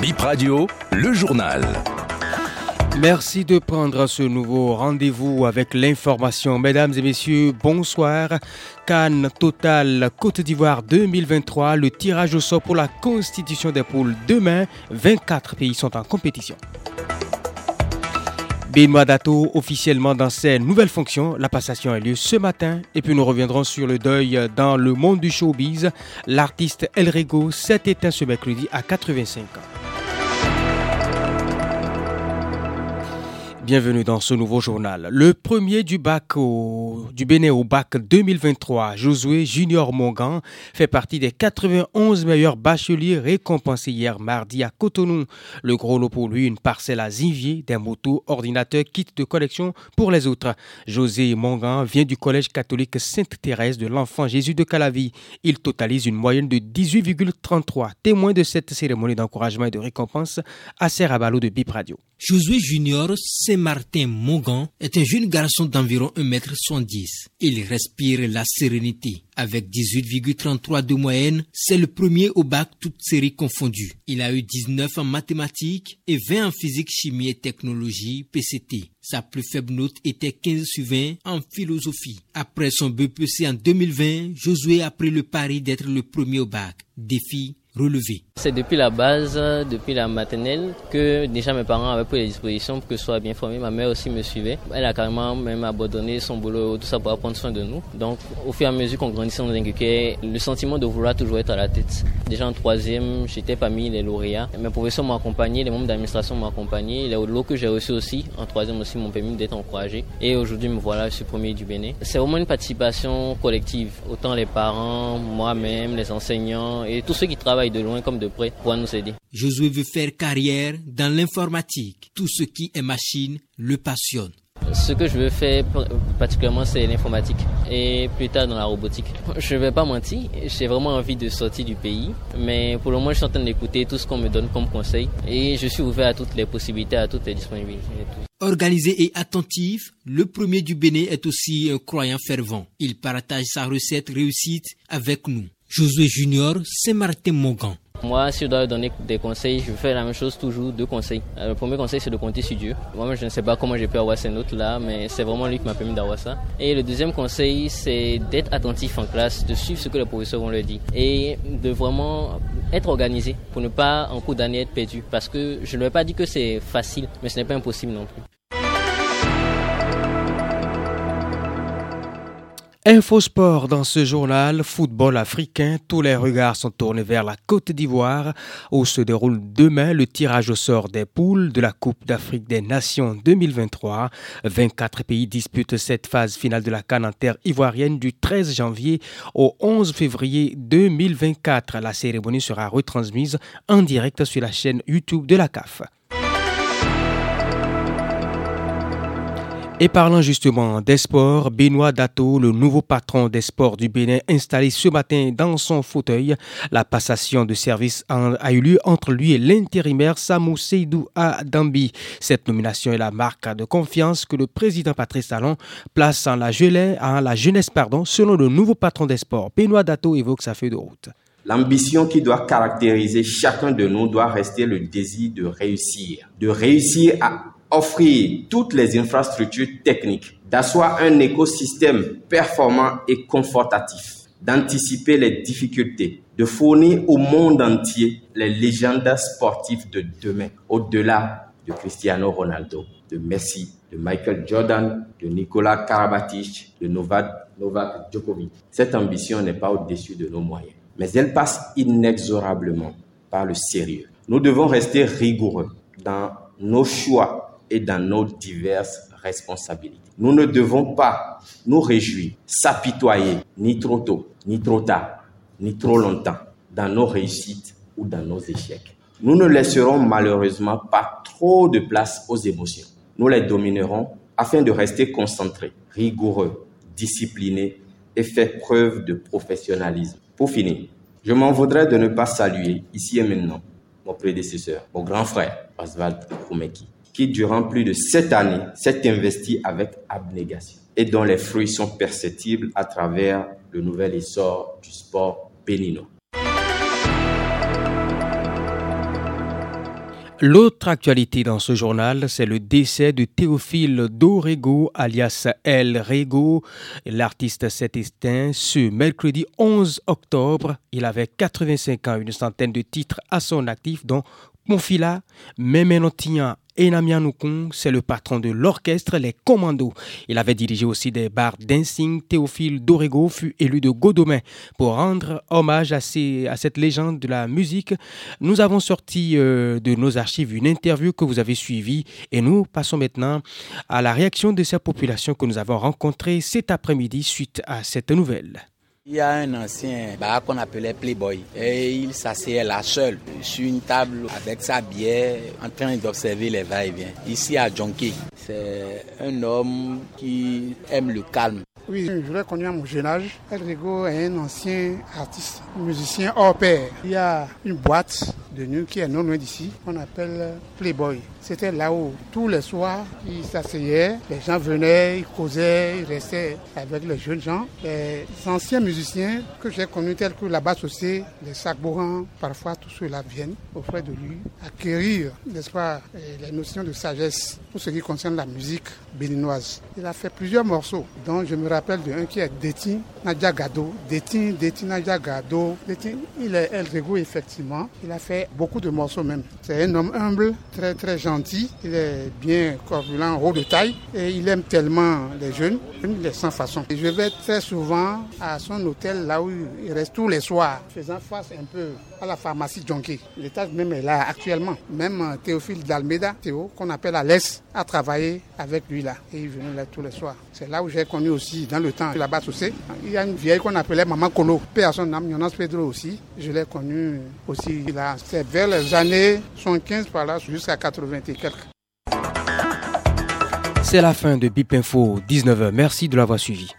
Bip Radio, le journal. Merci de prendre ce nouveau rendez-vous avec l'information. Mesdames et messieurs, bonsoir. Cannes Total Côte d'Ivoire 2023, le tirage au sort pour la constitution des poules demain. 24 pays sont en compétition. Benoît Dato officiellement dans ses nouvelles fonctions. La passation a lieu ce matin et puis nous reviendrons sur le deuil dans le monde du showbiz. L'artiste El Rego s'est éteint ce mercredi à 85 ans. Bienvenue dans ce nouveau journal. Le premier du bac au, du au bac 2023, Josué Junior Mongan, fait partie des 91 meilleurs bacheliers récompensés hier mardi à Cotonou. Le gros lot pour lui, une parcelle à Zinvier, des motos, ordinateurs, kits de collection pour les autres. José Mongan vient du collège catholique Sainte-Thérèse de l'Enfant Jésus de Calavi. Il totalise une moyenne de 18,33. Témoin de cette cérémonie d'encouragement et de récompense à Serrabalo de Bip Radio. Josué Junior Saint-Martin Mogan est un jeune garçon d'environ 1m70. Il respire la sérénité. Avec 18,33 de moyenne, c'est le premier au bac toute série confondue. Il a eu 19 en mathématiques et 20 en physique, chimie et technologie, PCT. Sa plus faible note était 15 sur 20 en philosophie. Après son BPC en 2020, Josué a pris le pari d'être le premier au bac. Défi C'est depuis la base, depuis la maternelle, que déjà mes parents avaient pris les dispositions pour que je sois bien formé. Ma mère aussi me suivait. Elle a carrément même abandonné son boulot, tout ça pour prendre soin de nous. Donc, au fur et à mesure qu'on grandissait, on inculquait le sentiment de vouloir toujours être à la tête. Déjà en troisième, j'étais parmi les lauréats. Mes professeurs m'ont accompagné, les membres d'administration m'ont accompagné. Les lots que j'ai reçus aussi, en troisième aussi, m'ont permis d'être encouragé. Et aujourd'hui, me voilà, je suis premier du Bénin. C'est vraiment une participation collective. Autant les parents, moi-même, les enseignants et tous ceux qui travaillent de loin comme de près pour nous aider. Josué veut faire carrière dans l'informatique. Tout ce qui est machine le passionne. Ce que je veux faire particulièrement, c'est l'informatique et plus tard dans la robotique. Je ne vais pas mentir, j'ai vraiment envie de sortir du pays, mais pour le moment, je suis en train d'écouter tout ce qu'on me donne comme conseil et je suis ouvert à toutes les possibilités, à toutes les disponibilités. Organisé et attentif, le premier du Bénin est aussi un croyant fervent. Il partage sa recette réussite avec nous. Josué Junior, Saint-Martin Mogan. Moi, si je dois donner des conseils, je fais la même chose toujours, deux conseils. Euh, le premier conseil, c'est de compter sur Dieu. Moi, je ne sais pas comment j'ai pu avoir ces notes-là, mais c'est vraiment lui qui m'a permis d'avoir ça. Et le deuxième conseil, c'est d'être attentif en classe, de suivre ce que les professeurs vont leur dire et de vraiment être organisé pour ne pas, en cours d'année, être perdu. Parce que je ne vais pas dire que c'est facile, mais ce n'est pas impossible non plus. Infosport dans ce journal, football africain, tous les regards sont tournés vers la Côte d'Ivoire où se déroule demain le tirage au sort des poules de la Coupe d'Afrique des Nations 2023. 24 pays disputent cette phase finale de la Cannes en terre ivoirienne du 13 janvier au 11 février 2024. La cérémonie sera retransmise en direct sur la chaîne YouTube de la CAF. Et parlant justement des sports, Benoît Dato, le nouveau patron des sports du Bénin, installé ce matin dans son fauteuil. La passation de service a eu lieu entre lui et l'intérimaire Samou Seydou Adambi. Cette nomination est la marque de confiance que le président Patrice Talon place en la, jeunesse, pardon, selon le nouveau patron des sports. Benoît Dato évoque sa feuille de route. L'ambition qui doit caractériser chacun de nous doit rester le désir de réussir, de réussir à offrir toutes les infrastructures techniques, d'asseoir un écosystème performant et confortatif, d'anticiper les difficultés, de fournir au monde entier les légendes sportives de demain, au-delà de Cristiano Ronaldo, de Messi, de Michael Jordan, de Nicolas Karabatic, de Novak, Novak Djokovic. Cette ambition n'est pas au-dessus de nos moyens, mais elle passe inexorablement par le sérieux. Nous devons rester rigoureux dans nos choix et dans nos diverses responsabilités. Nous ne devons pas nous réjouir, s'apitoyer, ni trop tôt, ni trop tard, ni trop longtemps, dans nos réussites ou dans nos échecs. Nous ne laisserons malheureusement pas trop de place aux émotions. Nous les dominerons afin de rester concentrés, rigoureux, disciplinés et faire preuve de professionnalisme. Pour finir, je m'en voudrais de ne pas saluer ici et maintenant mon prédécesseur, mon grand frère, Oswald Koumeki, durant plus de sept années, s'est investi avec abnégation et dont les fruits sont perceptibles à travers le nouvel essor du sport béninois. L'autre actualité dans ce journal, c'est le décès de Théophile Dorego, alias El Rego. L'artiste s'est éteint ce mercredi 11 octobre. Il avait 85 ans, une centaine de titres à son actif, dont Confila, Memenotian Nukong, c'est le patron de l'orchestre Les Commandos. Il avait dirigé aussi des bars dancing. Théophile Dorego fut élu de Godomain pour rendre hommage à, cette légende de la musique. Nous avons sorti euh, de nos archives une interview que vous avez suivie et nous passons maintenant à la réaction de ces populations que nous avons rencontrées cet après-midi suite à cette nouvelle. Il y a un ancien bar qu'on appelait Playboy et il s'asseyait là seul sur une table avec sa bière en train d'observer les va-et-vient. Ici à Jonké, c'est un homme qui aime le calme. Oui, je l'ai connu à mon jeune âge. El Rigo est un ancien artiste, musicien hors pair. Il y a une boîte de nuit qui est non loin d'ici, qu'on appelle Playboy. C'était là où tous les soirs, ils s'asseyaient, les gens venaient, ils causaient, ils restaient avec les jeunes gens. Les anciens musiciens que j'ai connus, tels que la basse aussi, les Sakbourans, parfois tous ceux-là viennent auprès de lui acquérir, n'est-ce pas, les notions de sagesse pour ce qui concerne la musique béninoise. Il a fait plusieurs morceaux, dont je me rappelle d'un qui est Détin Nadja Gado. Détin, Détin Nadja Gado. il est El Rego, effectivement. Il a fait beaucoup de morceaux même. C'est un homme humble, très très gentil il est bien corpulent, haut de taille et il aime tellement les jeunes, il est sans façon. je vais très souvent à son hôtel là où il reste tous les soirs, faisant face un peu à la pharmacie Jonké. L'étage même est là actuellement. Même euh, Théophile d'Almeida, Théo, qu'on appelle l'Est, a travaillé avec lui là et il venait là tous les soirs. C'est là où j'ai connu aussi dans le temps là-bas. Il y a une vieille qu'on appelait Maman Colo, père à son âme, Jonas Pedro aussi. Je l'ai connu aussi là. C'est vers les années 75 par là jusqu'à 80 C'est la fin de Bip Info 19h. Merci de l'avoir suivi.